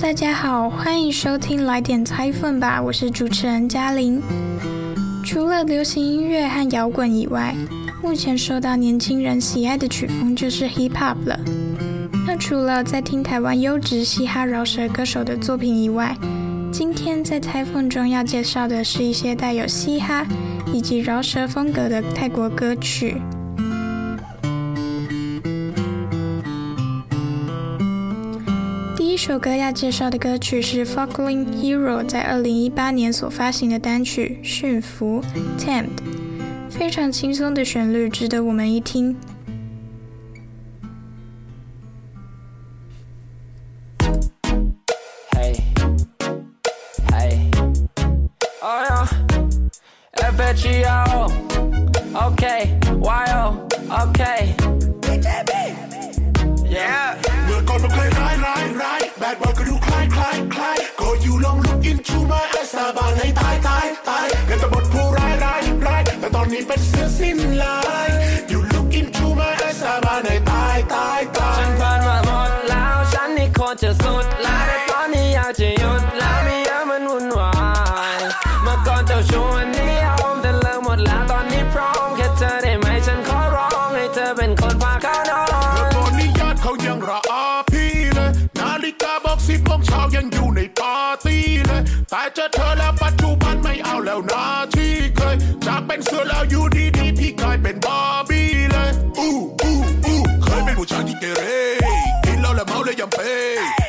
大家好，欢迎收听《来点拆分吧》，我是主持人嘉玲。除了流行音乐和摇滚以外，目前受到年轻人喜爱的曲风就是 hip hop 了。那除了在听台湾优质嘻哈饶舌歌手的作品以外，今天在拆分中要介绍的是一些带有嘻哈以及饶舌风格的泰国歌曲。这首歌要介绍的歌曲是 f o c k l i n g hero 在二零一八年所发行的单曲驯服 ten 非常轻松的旋律值得我们一听 hey hey 哎呀 fatchiya okaywhile Okay B J B yeah we're coming close อินชูม eyes สาบานในตายตายตายเงินจะบทผู้ร้ายร้ายร้ายแต่ตอนนี้เป็นเสื้อสิ้นลาย ตายเจอเธอแล้วปัจจุบันไม่เอาแล้วนาที่เคยจากเป็นเสือแล้วอยู่ดีดีพี่กลายเป็นบาร์บี้เลยอู้อู้อู้เคยเป็นผู้ชายที่เกเรกินเหล้าและเมาเลยยังเป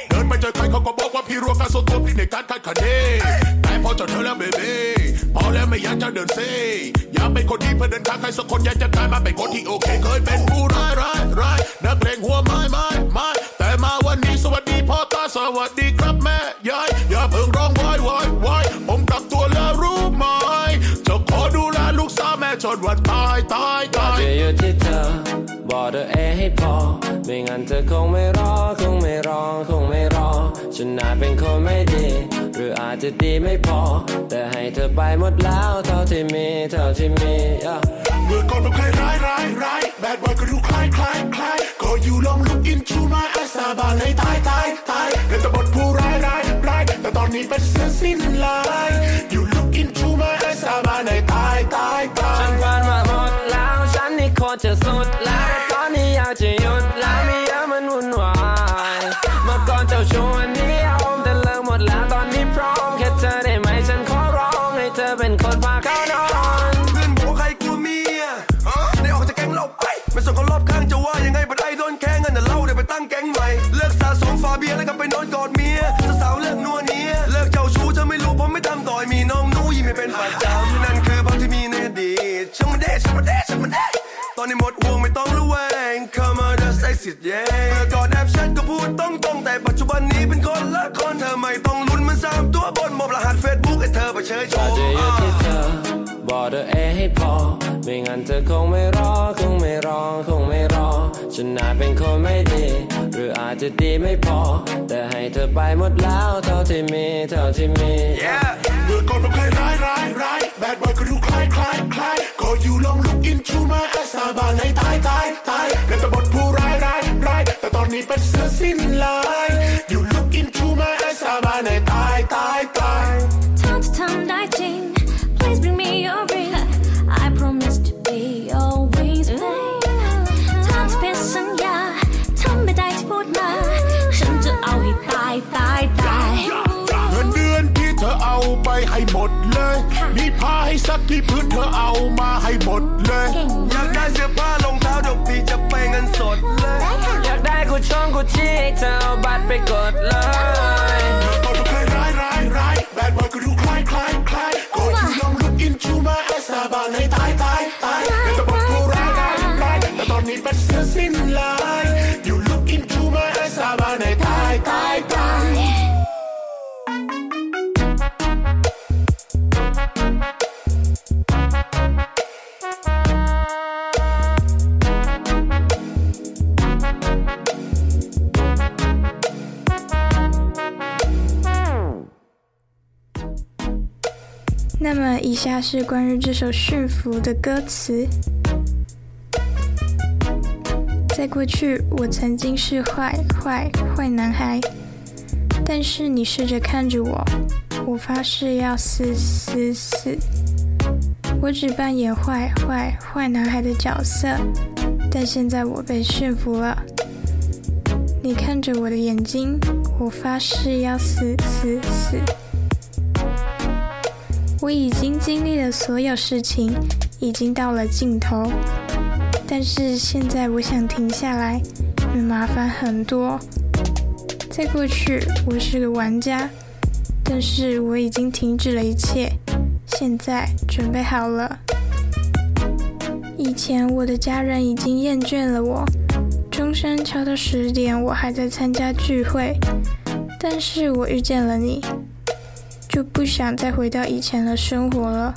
เดินไปเจอใครเขาก็บอกว่าพี่รัวการโซตัวพี่ในการคัดคะเนแต่พอเจอเธอแล้วเบบีพอแล้วไม่อยากจะเดินเซอยากเป็นคนที่เพื่อเดินทางใครสักคนอยากจะกลายมาเป็นคนที่โอเค เคยเป็นผู้ร้ายร้ายร้ายนักเลงหัวไม้ไม้ไม้แต่มาวันนี้สวัสดีพ่อตาสวัสดี นวันตายตายตายจะอยู่ที่เธอบอกเธอเองให้พอ ไม่งั้นเธอคงไม่รอคงไม่รอคงไม่รอ ฉันอาจเป็นคนไม่ดี หรืออาจจะดีไม่พอ แต่ให้เธอไปหมดแล้วเท่าที่มีเท่าที่มี yeah. เมื่อก่อนมันเคยร้ายร้ายร้ายแบดวันก็ดูคล้ายคล้ายคล้ายก็อยู่ลองลุกอินชูมาไอซาบานเลยตายตายตายเป็นตบทผู้ร้ายร้ายร้ายแต่ตอนนี้เป็นเสือสิ้นลาย อนนี้หมดห่วงไม่ต้องระแวง Come on just exit yeah เมื่อก่อนแอบแชทก็พูดต้องตรงแต่ปัจจุบันนี้เป็นคนละคนเธอไม่ต้องลุ้นมันสามตัวบนมอบรหัสเฟซบุ๊กให้เธอไปเชยโชว์จะอยู่ที่เธอบอกเธอเอให้พอ ไม่งั้นเธอคงไม่รอคงไม่รอคงไม่รอฉันอาจเป็นคนไม่ดี หรืออาจจะดีไม่พอ แต่ให้เธอไปหมดแล้วเท่าที่มีเท่าที่มีเมื่อก่อนเราเคยร้ายร้ายร้ายแบดบอยก็ดูคล้ายคล้ายคล้าย อยู่ลองลุกอินชูมาแต่สาบานในตายตายตายเล่นต่บทผู้ร้ายร้ายร้ายแต่ตอนนี้เป็นเสื้อสิ้นลาย อยู่ลุกอินชูมาแต่สาบานให้ตายตายตาย ให้หมดเลยมีผ้าให้ซักที่พื้นเธอเอามาให้หมดเลยอยากได้เสื้อผ้ารองเท้าดอกปี๊จะไปเงินสดเลยอยากได้กูช่องกูชี้ให้เธอเอาบัตรไปกดเลยเธอต้องเคยร้ายร้ายร้ายแบดบอยก็ดูคล้ายคล้ายคล้ายก็ยูยอมลุกอินชูมาแอสซาบาในตายตายตายแต่ตะบอกกูร้ายร้ายร้ายแต่ตอนนี้แบดเสื้อสิ้นลาย 那么以下是关于这首驯服的歌词。在过去我曾经是坏坏坏男孩。但是你试着看着我我发誓要死死死。我只扮演坏坏坏男孩的角色但现在我被驯服了。你看着我的眼睛我发誓要死死死。我已经经历了所有事情，已经到了尽头，但是现在我想停下来，因为麻烦很多。在过去，我是个玩家，但是我已经停止了一切。现在准备好了。以前我的家人已经厌倦了我，钟声敲到十点，我还在参加聚会。但是我遇见了你，就不想再回到以前的生活了。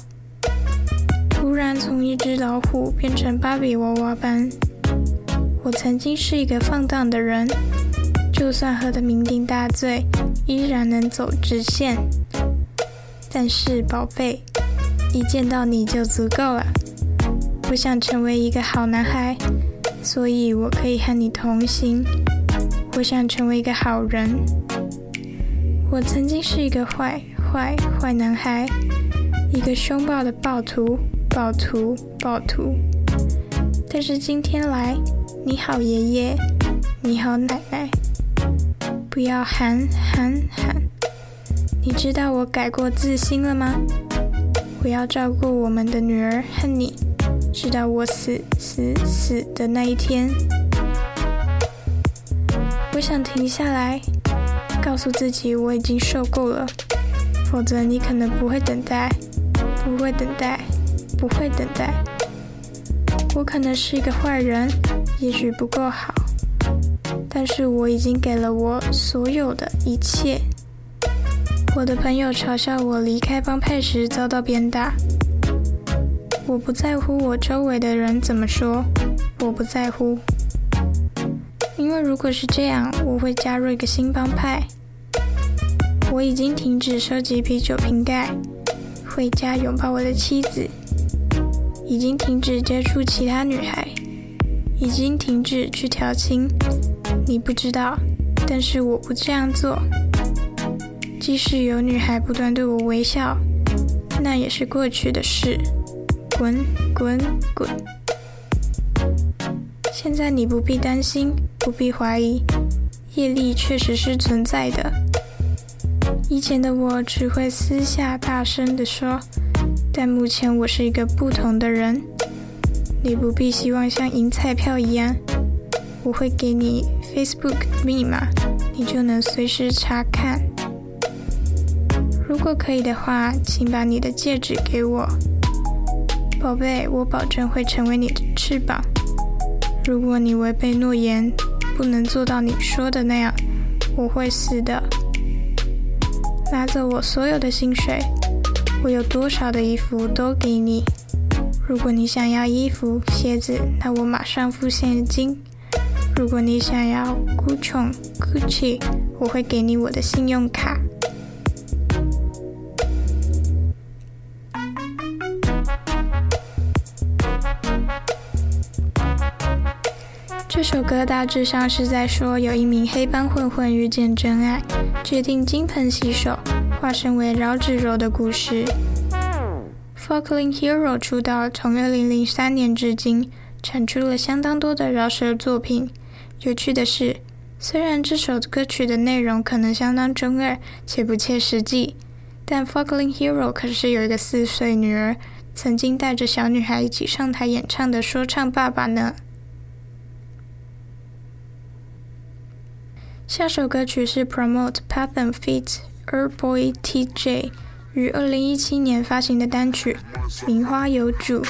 突然从一只老虎变成芭比娃娃般。我曾经是一个放荡的人，就算喝得酩酊大醉，依然能走直线。但是宝贝。一见到你就足够了。我想成为一个好男孩，所以我可以和你同行。我想成为一个好人。我曾经是一个坏坏坏男孩，一个凶暴的暴徒，暴徒，暴徒。但是今天来，你好爷爷，你好奶奶，不要喊喊喊。你知道我改过自新了吗？我要照顾我们的女儿和你，直到我死死死的那一天。我想停下来，告诉自己我已经受够了，否则你可能不会等待，不会等待，不会等待。我可能是一个坏人，也许不够好，但是我已经给了我所有的一切。我的朋友嘲笑我离开帮派时遭到鞭打。我不在乎我周围的人怎么说，我不在乎，因为如果是这样，我会加入一个新帮派。我已经停止收集啤酒瓶盖，回家拥抱我的妻子，已经停止接触其他女孩，已经停止去调情。你不知道，但是我不这样做。即使有女孩不断对我微笑，那也是过去的事。滚滚滚！现在你不必担心，不必怀疑，业力确实是存在的。以前的我只会私下大声地说，但目前我是一个不同的人。你不必希望像赢彩票一样，我会给你 Facebook 密码，你就能随时查看。如果可以的话，请把你的戒指给我，宝贝，我保证会成为你的翅膀。如果你违背诺言，不能做到你说的那样，我会死的。拿走我所有的薪水，我有多少的衣服都给你。如果你想要衣服、鞋子，那我马上付现金。如果你想要 Gucci、Gucci，我会给你我的信用卡。这首歌大致上是在说，有一名黑帮混混遇见真爱，决定金盆洗手，化身为饶指柔的故事。Falkland Hero 出道从二零零三年至今，产出了相当多的饶舌作品。有趣的是，虽然这首歌曲的内容可能相当中二且不切实际，但 Falkland Hero 可是有一个四岁女儿，曾经带着小女孩一起上台演唱的说唱爸爸呢。下首歌曲是 promote pattern feet herb o e t j 于二零一七年发行的单曲名花有主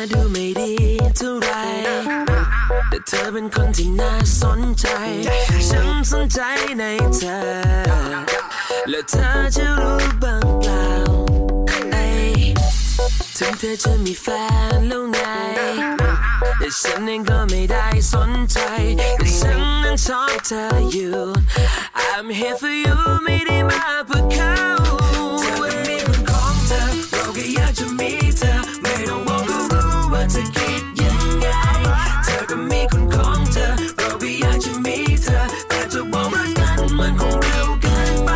าดูไม่ดีเท่าไรแต่เธอเป็นคนที่น่าสนใจ ฉันสนใจในเธอ แล้วเธอจะรู้บ้างเปล่าถึงเธอจะมีแฟนแล้วไง แต่ฉันเองก็ไม่ได้สนใจ แต่ฉันนั้นชอบเธออยู่ I'm here for you ไม่ได้มาเพื่อเขา ธอคิดยังไง เธอก็มีคนของเธอ เราแค่อยากจะมีเธอ แต่จะบอกรักกันมันคงเร็วเกินไป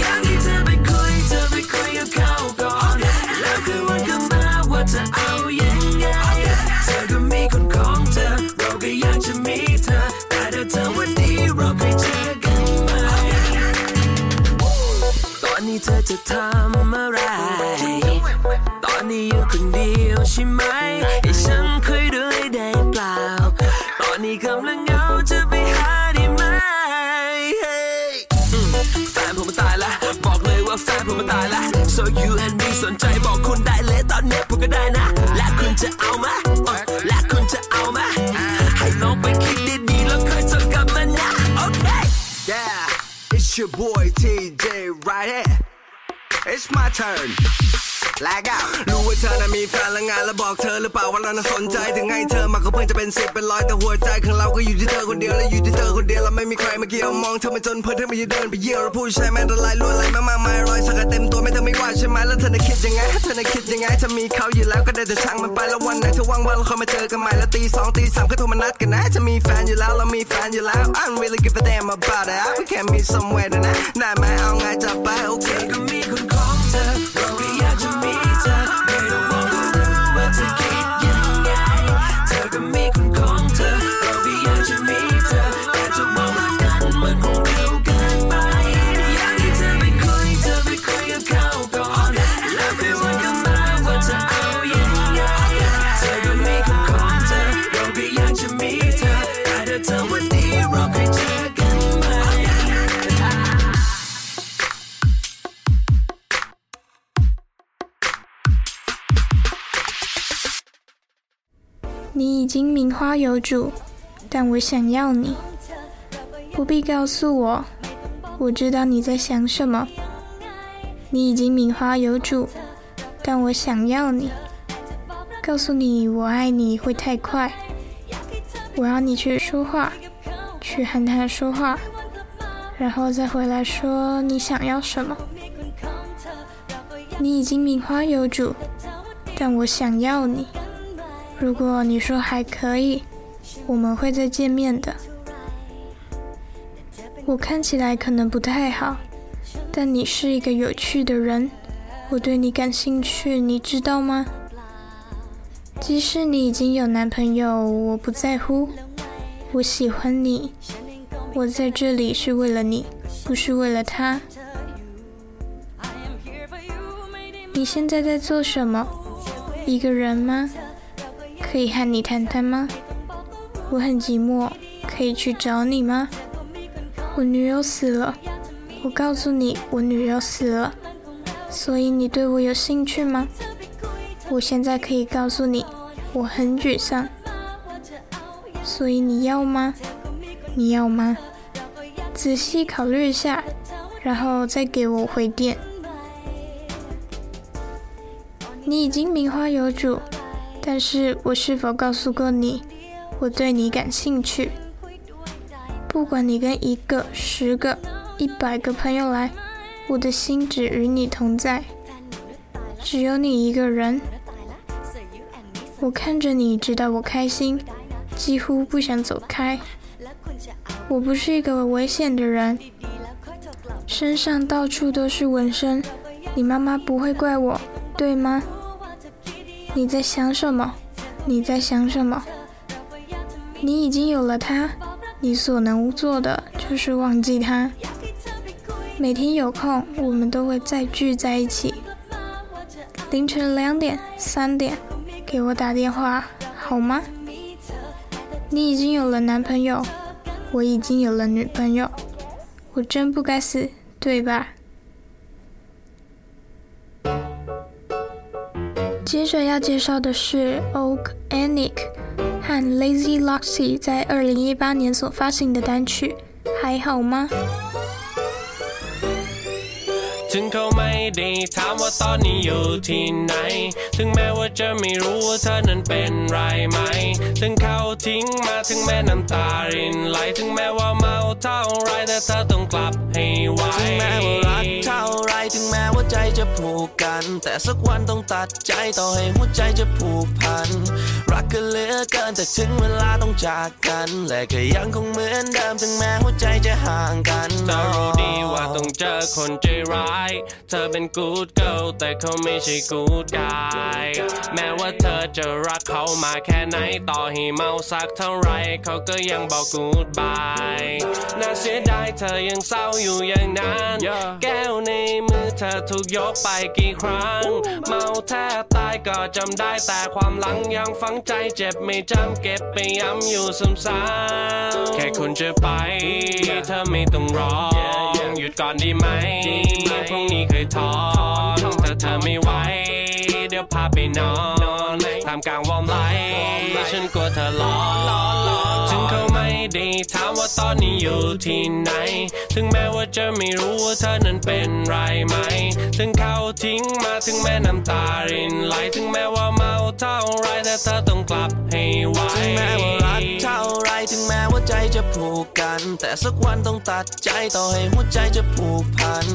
อยากให้เธอไปคุย เธอไปคุยกับเขาก่อน แล้วคืนวันก็มาว่าจะเอายังไง เธอก็มีคนของเธอ เราก็อยากจะมีเธอ แต่ถ้าเธอวันนี้เราเคยเจอกันไหม ตอนนี้เธอจะทำอะไร your boy TJ right here. It's my turn. แลกอะรู้ว่าเธอน่ะมีแฟนแล้วไงแล้วบอกเธอหรือเปล่าว่าเราน่ะสนใจถึงไงเธอมาก็เพิ่งจะเป็นสิบเป็นร้อยแต่หัวใจของเราก็อยู่ที่เธอคนเดียวและอยู่ที่เธอคนเดียวแล้วไม่มีใครมาเกี่ยวมองเธอมาจนเพื่อเธอไม่ได้เดินไปเยี่ยวแล้วผู้ชายแม่งละลายลวดลายมากมายรอยสักเต็มตัวไม่เธอไม่ว่าใช่ไหมแล้วเธอน่ะคิดยังไงเธอน่ะคิดยังไงถ้ามีเขาอยู่แล้วก็ได้แต่ช่างมันไปแล้ววันไหนเธอว่างๆเราคอยมาเจอกันใหม่แล้วตีสองตีสามก็โทรมานัดกันนะจะมีแฟนอยู่แล้วเรามีแฟนอยู่แล้ว I don't really give a damn about it we can meet somewhere นะได้ไหมเอาไงจะไปโอเคก็มีคนของเธอ 你已经名花有主，但我想要你。不必告诉我，我知道你在想什么。你已经名花有主，但我想要你。告诉你我爱你会太快，我要你去说话，去和他说话，然后再回来说你想要什么。你已经名花有主，但我想要你。如果你说还可以，我们会再见面的。我看起来可能不太好，但你是一个有趣的人，我对你感兴趣，你知道吗？即使你已经有男朋友，我不在乎。我喜欢你，我在这里是为了你，不是为了他。你现在在做什么？一个人吗？可以和你谈谈吗？我很寂寞，可以去找你吗？我女友死了，我告诉你，我女友死了，所以你对我有兴趣吗？我现在可以告诉你，我很沮丧，所以你要吗？你要吗？仔细考虑一下，然后再给我回电。你已经名花有主。但是我是否告诉过你，我对你感兴趣？不管你跟一个、十个、一百个朋友来，我的心只与你同在，只有你一个人。我看着你，直到我开心，几乎不想走开。我不是一个危险的人，身上到处都是纹身，你妈妈不会怪我，对吗？你在想什么？你在想什么？你已经有了他，你所能做的就是忘记他。每天有空，我们都会再聚在一起。凌晨两点、三点，给我打电话，好吗？你已经有了男朋友，我已经有了女朋友，我真不该死，对吧？接着要介绍的是 oakanik 和 Lazy Loxy 在二零一八年所发行的单曲《还好吗》。 ถึงเขาไม่ได้ถามว่าตอนนี้อยู่ที่ไหน ถึงแม้ว่าจะไม่รู้ว่าเธอนั้นเป็นไรไหม ถึงเขาทิ้งมาถึงแม้น้ำตารินไหลถึงแม้ว่าเมาเท่าไรแต่เธอต้องกลับให้ไวถึงแม้ว่ารักเท่าไรถึงแม้ว่าใจจะผูกกัน แต่สักวันต้องตัดใจต่อให้หัวใจจะผูกพัน รักกันเหลือเกินแต่ถึงเวลาต้องจากกัน และก็ยังคงเหมือนเดิมถึงแม้หัวใจจะห่างกันเธอรู้ดีว่าต้องเจอคนใจร้ายเธอเป็น good girl แต่เขาไม่ใช่ good guy แม้ว่าเธอจะรักเขามาแค่ไหนต่อให้เมาสักเท่าไรเขาก็ยังบอก goodbye น่าเสียดายเธอยังเศร้าอยู่อย่างนั้น แก้วในมือเธอถูกยกไปกี่ครั้ง เมาแทบตายก็จำได้แต่ความหลังยังฝังใจเจ็บไม่จำเก็บไปย้ำอยู่ซ้ำๆแค่คุณจะไป เธอไม่ต้องรอ หยุดก่อนดีไหมพรุ่งนี้เคยท้อถ้าเธอไม่ไหว เดี๋ยวพาไปนอนทำกลางวอร์มไลท์ฉันกลัวเธอร้อนถึงเขาไม่ได้ ถามว่าตอนนี้อยู่ที่ไหน ถึงแม้ว่าจะไม่รู้ว่าเธอนั้นเป็นไรไหม ถึงเขาทิ้งมาถึงแม้น้ำตารินไหล ถึงแม้ว่าเมาเท่าไรแต่เธอต้องกลับให้ไวถึงแม้ว่ารักเท่าไรถึงแม้ว่าใจจะผูกกัน แต่สักวันต้องตัดใจต่อให้หัวใจจะผูกพัน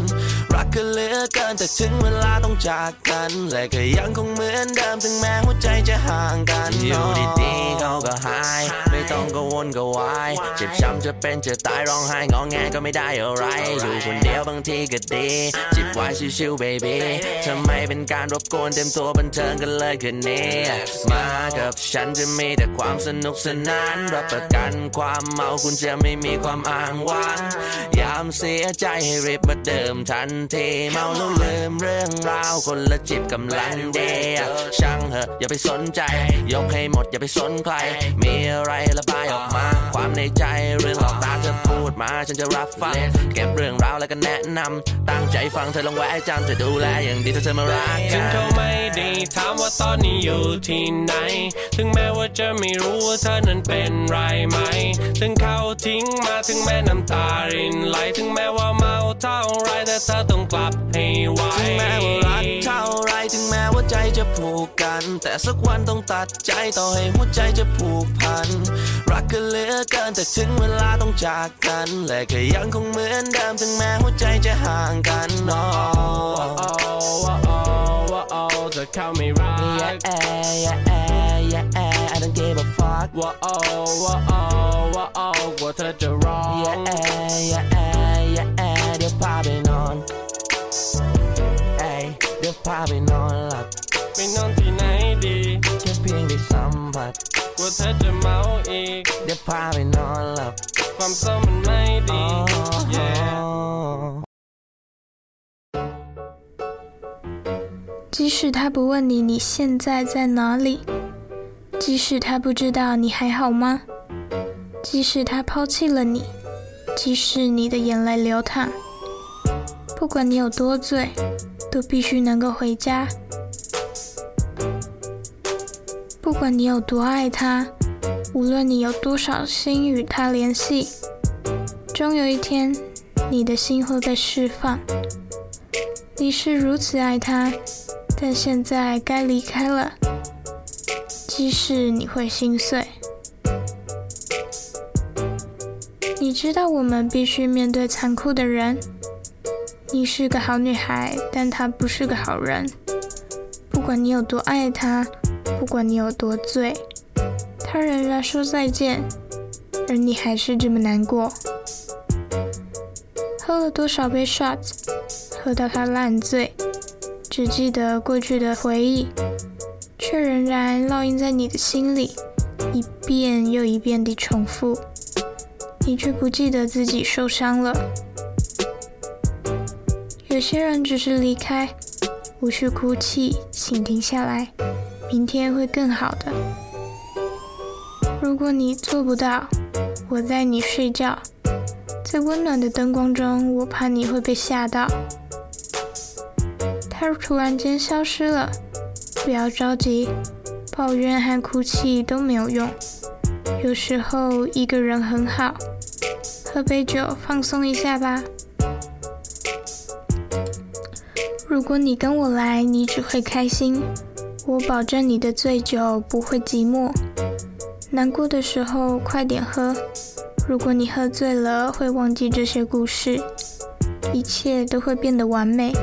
รักกันเหลือเกินแต่ถึงเวลาต้องจากกัน และก็ยังคงเหมือนเดิมถึงแม้หัวใจจะห่างกันอยู่ดีๆเขาก็หาย ไม่ต้องกังวลกังวายเจ็บช้ำจะเป็นจะตายร้องไห้งอแงก็ไม่ได้อะไร อยู่คนเดียวบางทีก็ดี จิบไว้ชิวๆ baby ทำไมเป็นการรบกวนเต็มตัวบันเทิงกันเลยคืนนี้ มากับฉันจะมีแต่ความสนุกสนาน รับประกันความเมาคุณจะไม่มีความอ้างว้าง ยามเสียใจให้รีบมาเดิมทันทีเมาแล้วลืมเรื่องราวคนละจิบกำลังดียช่างเหอะอย่าไปสนใจ ยกให้หมดอย่าไปสนใคร มีอะไรระบายออกมา ในใจเรื่องหลอกตาเธอพูดมาฉันจะรับฟัง เก็บเรื่องราวแล้วก็แนะนำตั้งใจฟังเธอลองแวะจำจะดูแลอย่างดีถ้าเธอมารักถึงเขาไม่ได้ถามว่าตอนนี้อยู่ที่ไหน ถึงแม้ว่าจะไม่รู้ว่าเธอนั้นเป็นไรไหม ถึงเขาทิ้งมาถึงแม้น้ำตารินไหลถึงแม้ว่าเมา เท่าไรแต่เธอต้องกลับให้ไวถึงแม้ว่ารักเท่าไรถึงแม้ว่าใจจะผูกกัน แต่สักวันต้องตัดใจต่อให้หัวใจจะผูกพัน รักกันเหลือเกินแต่ถึงเวลาต้องจากกัน และก็ยังคงเหมือนเดิมถึงแม้หัวใจจะห่างกันนาะโอ้โอ้โอ้โอ้เธอเข้าไม่รัก Yeah, yeah, yeah, yeah, I don't give a fuck ว่าโอ้ว่าโอ้ว่าโอ้กลัวเธอจะร้อง Yeah, yeah, yeah, เดี๋ยวพาไปนอนเอ้ยเดี๋ยวพาไปนอนหลับ ไปนอนที่ไหนดี แค่เพียงได้สัมผัส กลัวเธอจะเมาอีก เดี๋ยวพาไปนอนหลับ ความเศร้ามันไม่ดี yeah 即使他不问你你现在在哪里，即使他不知道你还好吗，即使他抛弃了你，即使你的眼泪流淌， 不管你有多醉，都必须能够回家。不管你有多爱他，无论你有多少心与他联系，终有一天，你的心会被释放。你是如此爱他。但现在该离开了，即使你会心碎。你知道我们必须面对残酷的人。你是个好女孩，但他不是个好人。不管你有多爱他，不管你有多醉，他仍然说再见，而你还是这么难过。喝了多少杯 shot，喝到他烂醉。只记得过去的回忆，却仍然烙印在你的心里，一遍又一遍地重复。你却不记得自己受伤了。有些人只是离开，无需哭泣，请停下来，明天会更好的。如果你做不到，我带你睡觉，在温暖的灯光中，我怕你会被吓到。他突然间消失了，不要着急，抱怨和哭泣都没有用。有时候一个人很好，喝杯酒放松一下吧。如果你跟我来，你只会开心。我保证你的醉酒不会寂寞。难过的时候快点喝。如果你喝醉了，会忘记这些故事，一切都会变得完美。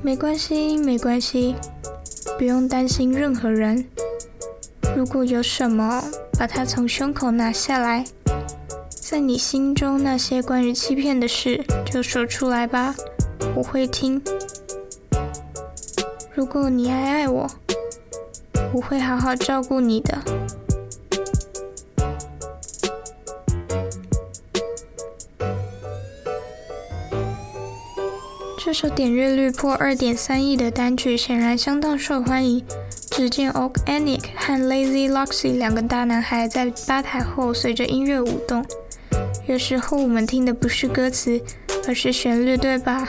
没关系，没关系，不用担心任何人。如果有什么，把它从胸口拿下来，在你心中那些关于欺骗的事，就说出来吧。我会听。如果你还爱我，我会好好照顾你的。这首点阅率破二点三亿的单曲显然相当受欢迎。只见 Oak Enic 和 Lazy Loxy 两个大男孩在吧台后随着音乐舞动。有时候我们听的不是歌词，而是旋律，对吧？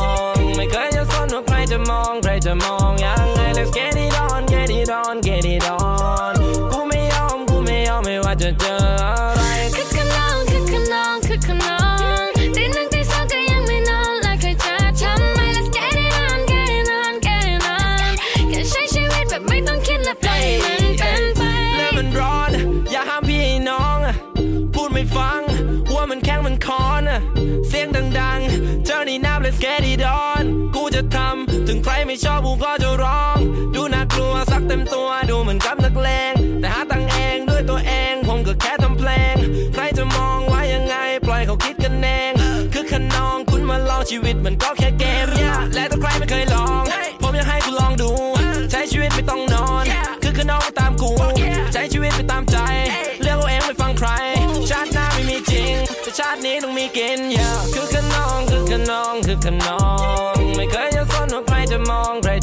ไม่เคยจะสนว่าใครจะมองใครจะมองยังไง Let's get it on get it on get it on ชอบผูก็จะร้อง ดูน่ากลัวซักเต็มตัวดูเหมือนกับนักเลง แต่หาตังเองด้วยตัวเองผมก็แค่ทำเพลง ใครจะมองว่ายังไง ปล่อยเขาคิดกันเอง คือขนองคุณมาลองชีวิตมันก็แค่เกมยาและถ้าใครไม่เคยลอง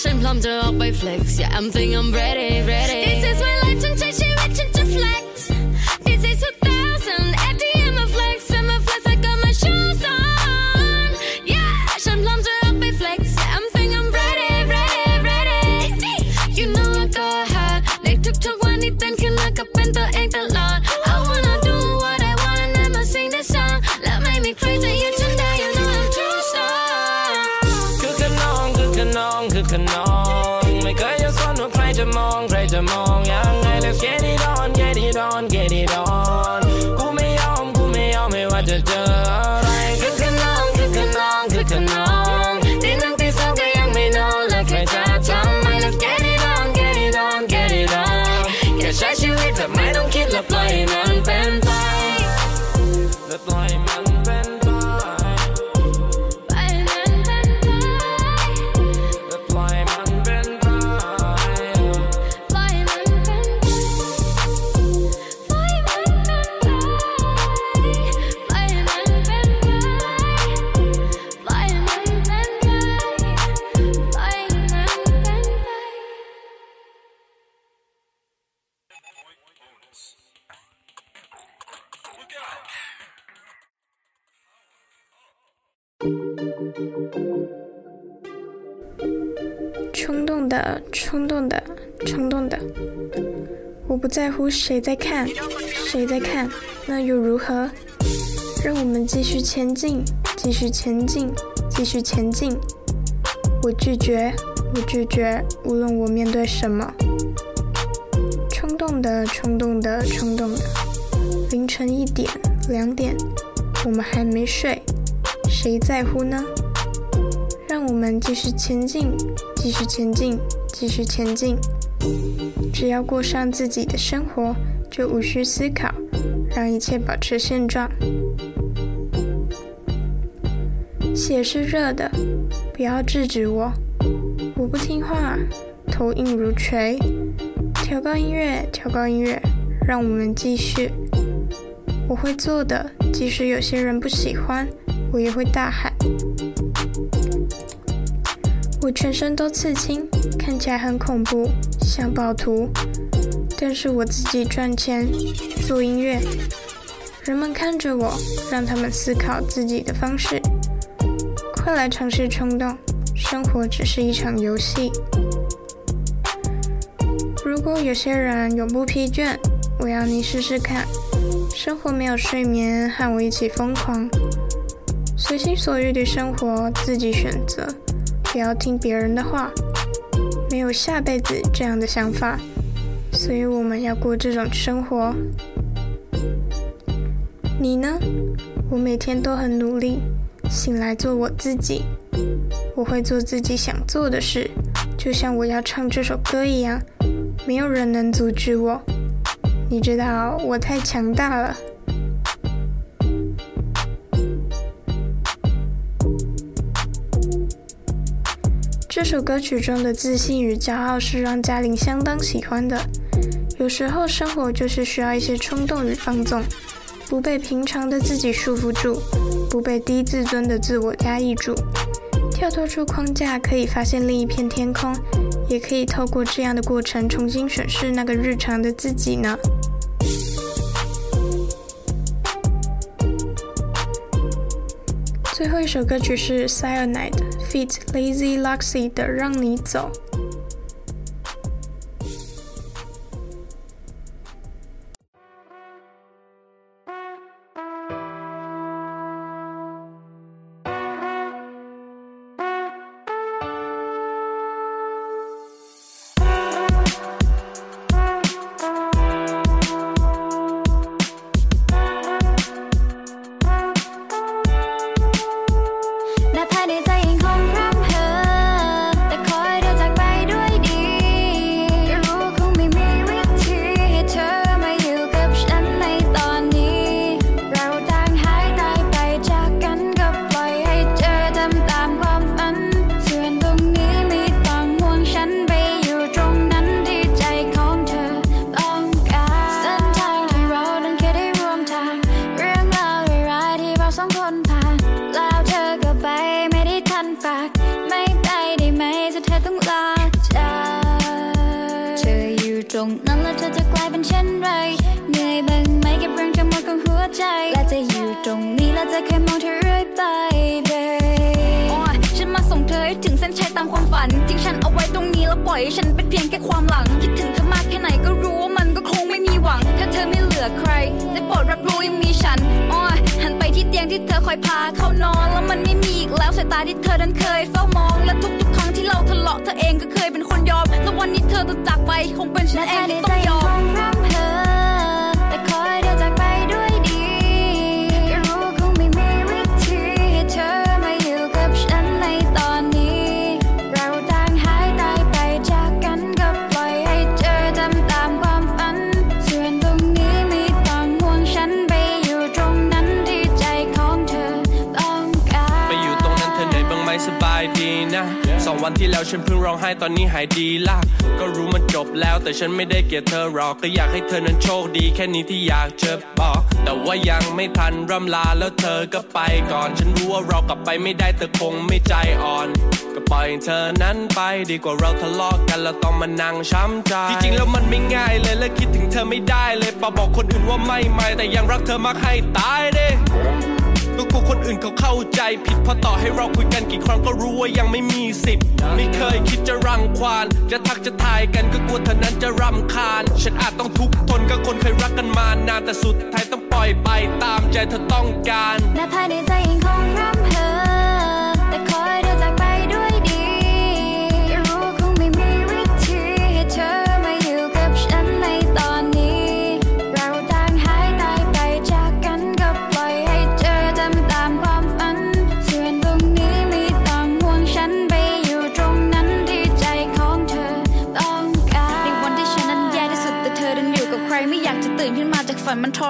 Schön to auch bei Flex. Yeah, I'm think I'm ready, ready. This is my life temptation. มองใครจะมองยังไง Let's get it on get it on get it on 的，冲动的，冲动的。我不在乎谁在看，谁在看，那又如何？让我们继续前进，继续前进，继续前进。我拒绝。我拒绝，无论我面对什么。冲动的，冲动的，冲动的。凌晨一点、两点，我们还没睡，谁在乎呢？让我们继续前进，继续前进，继续前进。只要过上自己的生活，就无需思考，让一切保持现状。血是热的，不要制止我。我不听话，头硬如锤。调高音乐，调高音乐，让我们继续。我会做的，即使有些人不喜欢，我也会大喊。我全身都刺青，看起来很恐怖，像暴徒。但是我自己赚钱，做音乐，人们看着我，让他们思考自己的方式。快来尝试冲动，生活只是一场游戏。如果有些人永不疲倦，我要你试试看。生活没有睡眠，和我一起疯狂，随心所欲的生活，自己选择，不要听别人的话。没有下辈子这样的想法，所以我们要过这种生活。你呢？我每天都很努力，醒来做我自己。我会做自己想做的事，就像我要唱这首歌一样，没有人能阻止我。你知道我太强大了。这首歌曲中的自信与骄傲是让嘉玲相当喜欢的。有时候生活就是需要一些冲动与放纵，不被平常的自己束缚住，不被低自尊的自我压抑住，跳脱出框架，可以发现另一片天空。也可以透过这样的过程重新审视那个日常的自己呢。最后一首歌曲是 sirenite feet Lazy Luxy 的《让你走》。 ที่เธอคอยพาเข้านอนแล้วมันไม่มีอีกแล้วสายตาที่เธอนั้นเคยเฝ้ามองและทุกๆครั้งที่เราทะเลาะเธอเองก็เคยเป็นคนยอมแล้ววันนี้เธอจะจากไปคงเป็นฉันเองที่ต้องยอม ฉันเพิ่งร้องไห้ตอนนี้หายดีละก็รู้มันจบแล้วแต่ฉันไม่ได้เกลียดเธอหรอก ก็อยากให้เธอนั้นโชคดีแค่นี้ที่อยากจะบอก แต่ว่ายังไม่ทันร่ำลาแล้วเธอก็ไปก่อน ฉันรู้ว่าเรากลับไปไม่ได้เธอคงไม่ใจอ่อน ก็ปล่อยเธอนั้นไปดีกว่าเราทะเลาะกันแล้วต้องมานั่งช้ำใจที่จริงแล้วมันไม่ง่ายเลยและคิดถึงเธอไม่ได้เลยปาบอกคนอื่นว่าไม่ไม่แต่ยังรักเธอมากให้ตายเด้ ก็กลัวคนอื่นเขาเข้าใจผิดพอต่อให้เราคุยกันกี่ครั้งก็รู้ว่ายังไม่มีสิทธิ์ไม่เคยคิดจะรังควาน จะทักจะทายกันก็กลัวเธอนั้นจะรำคาญ ฉันอาจต้องทุกข์ทนกับคนเคยรักกันมานานแต่สุดท้ายต้องปล่อยไปตามใจเธอต้องการและภายในใจเองคงรำ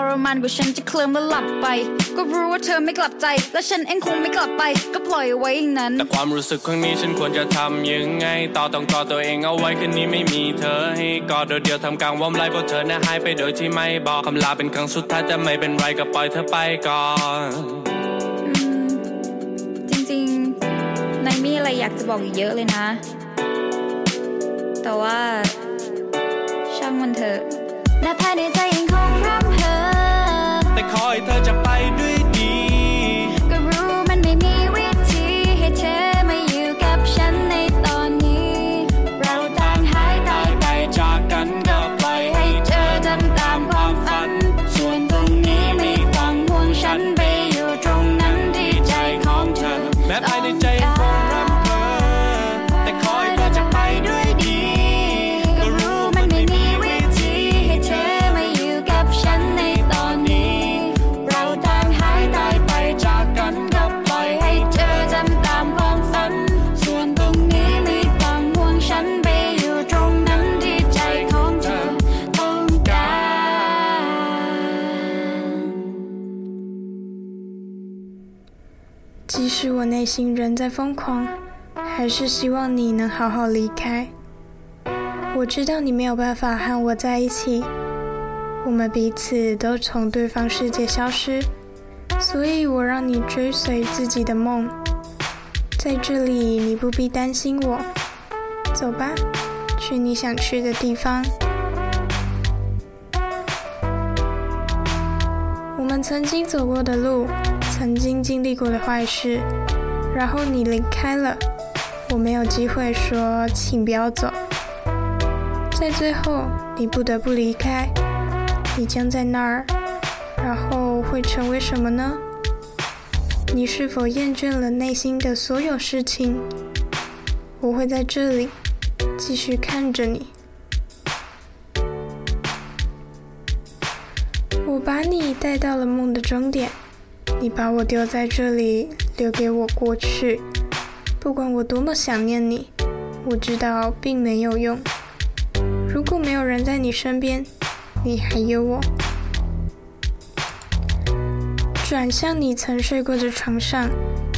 รมานกว่าฉันจะเคลิ้มแล้วหลับไป ก็รู้ว่าเธอไม่กลับใจ และฉันเองคงไม่กลับไป ก็ปล่อยไว้อย่างนั้น แต่ความรู้สึกครั้งนี้ฉันควรจะทำยังไง ต่อต้องกอดตัวเองเอาไว้คืนนี้ไม่มีเธอให้กอดโดดเดียวทำกลางวอมไลเพราะเธอน่ะหายไปโดยที่ไม่บอกคำลาเป็นครั้งสุดท้ายแต่ไม่เป็นไรก็ปล่อยเธอไปก่อนจริงๆนายมีอะไรอยากจะบอกอีกเยอะเลยนะ แต่ว่าช่างมันเถอะและภายในใจยังคงรำเพ้อ แต่คอยเธอจะไปด้วย 内心仍在疯狂，还是希望你能好好离开。我知道你没有办法和我在一起，我们彼此都从对方世界消失，所以我让你追随自己的梦。在这里，你不必担心我。走吧，去你想去的地方。我们曾经走过的路，曾经经历过的坏事，然后你离开了，我没有机会说请不要走。在最后，你不得不离开，你将在那儿，然后会成为什么呢？你是否厌倦了内心的所有事情？我会在这里继续看着你。我把你带到了梦的终点，你把我丢在这里，留给我过去。不管我多么想念你，我知道并没有用。如果没有人在你身边，你还有我。转向你曾睡过的床上，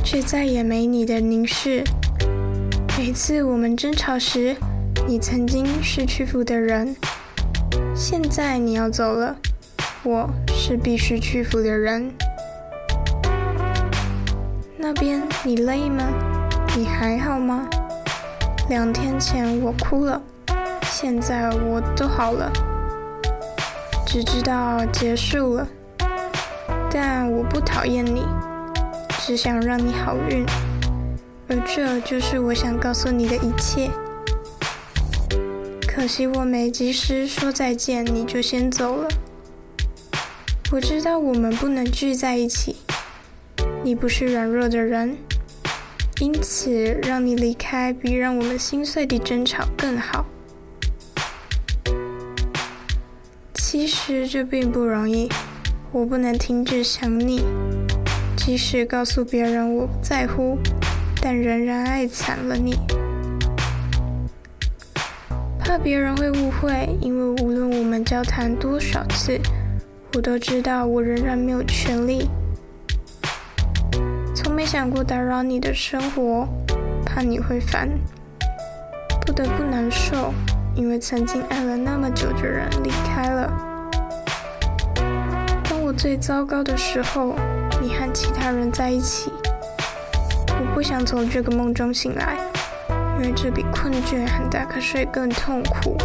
却再也没你的凝视。每次我们争吵时，你曾经是屈服的人，现在你要走了。我是必须屈服的人。边你累吗？你还好吗？两天前我哭了，现在我都好了。只知道结束了，但我不讨厌你，只想让你好运。而这就是我想告诉你的一切。可惜我没及时说再见，你就先走了。我知道我们不能聚在一起，你不是软弱的人，因此让你离开比让我们心碎的争吵更好。其实这并不容易，我不能停止想你，即使告诉别人我不在乎，但仍然爱惨了你。怕别人会误会，因为无论我们交谈多少次。我都知道，我仍然没有权利。从没想过打扰你的生活，怕你会烦，不得不难受，因为曾经爱了那么久的人离开了。当我最糟糕的时候，你和其他人在一起，我不想从这个梦中醒来，因为这比困倦和打瞌睡更痛苦。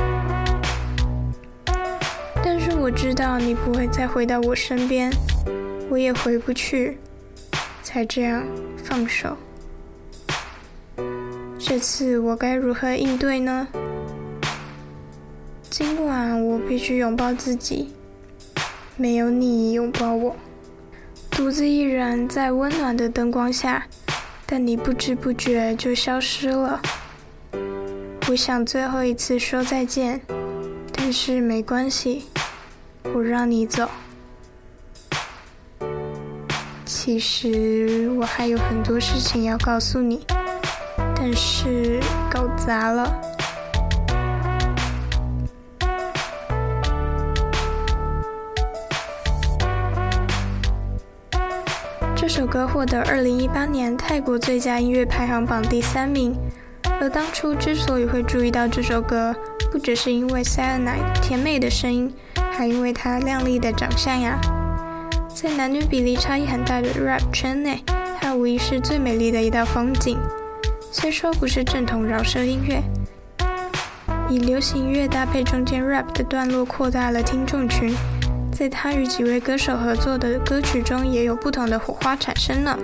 但是我知道你不会再回到我身边，我也回不去，才这样放手。这次我该如何应对呢？今晚我必须拥抱自己，没有你拥抱我，独自一人在温暖的灯光下，但你不知不觉就消失了。我想最后一次说再见。但是没关系，我让你走。其实我还有很多事情要告诉你，但是搞砸了。这首歌获得二零一八年泰国最佳音乐排行榜第三名。而当初之所以会注意到这首歌，不只是因为 Saiyani 甜美的声音，还因为她靓丽的长相呀。在男女比例差异很大的 rap 圈内，她无疑是最美丽的一道风景。虽说不是正统饶舌音乐，以流行乐搭配中间 rap 的段落，扩大了听众群。在她与几位歌手合作的歌曲中，也有不同的火花产生呢。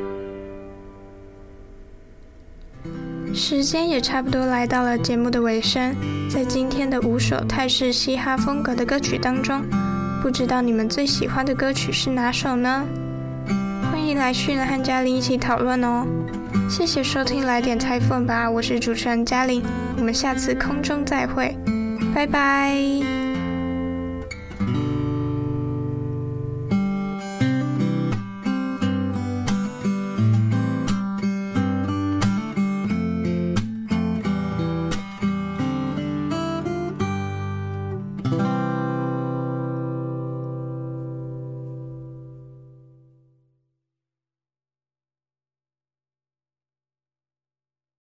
时间也差不多来到了节目的尾声，在今天的五首泰式嘻哈风格的歌曲当中，不知道你们最喜欢的歌曲是哪首呢？欢迎来讯和嘉玲一起讨论哦。谢谢收听来点拆分吧，我是主持人嘉玲，我们下次空中再会，拜拜。